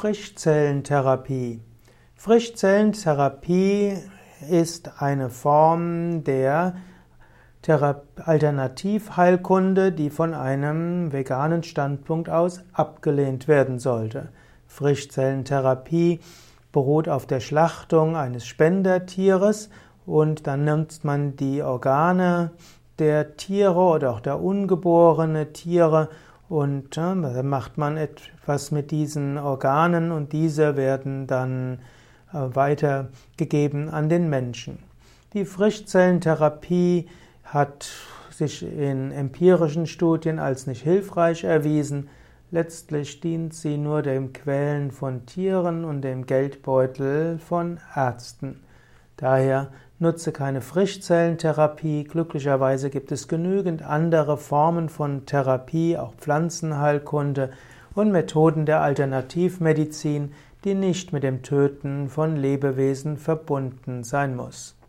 Frischzellentherapie. Frischzellentherapie ist eine Form der Alternativheilkunde, die von einem veganen Standpunkt aus abgelehnt werden sollte. Frischzellentherapie beruht auf der Schlachtung eines Spendertieres und dann nimmt man die Organe der Tiere oder auch der ungeborene Tiere und äh, macht man etwas mit diesen Organen und diese werden dann äh, weitergegeben an den Menschen. Die Frischzellentherapie hat sich in empirischen Studien als nicht hilfreich erwiesen. Letztlich dient sie nur dem Quälen von Tieren und dem Geldbeutel von Ärzten. Daher nutze keine Frischzellentherapie. Glücklicherweise gibt es genügend andere Formen von Therapie, auch Pflanzenheilkunde und Methoden der Alternativmedizin, die nicht mit dem Töten von Lebewesen verbunden sein muss.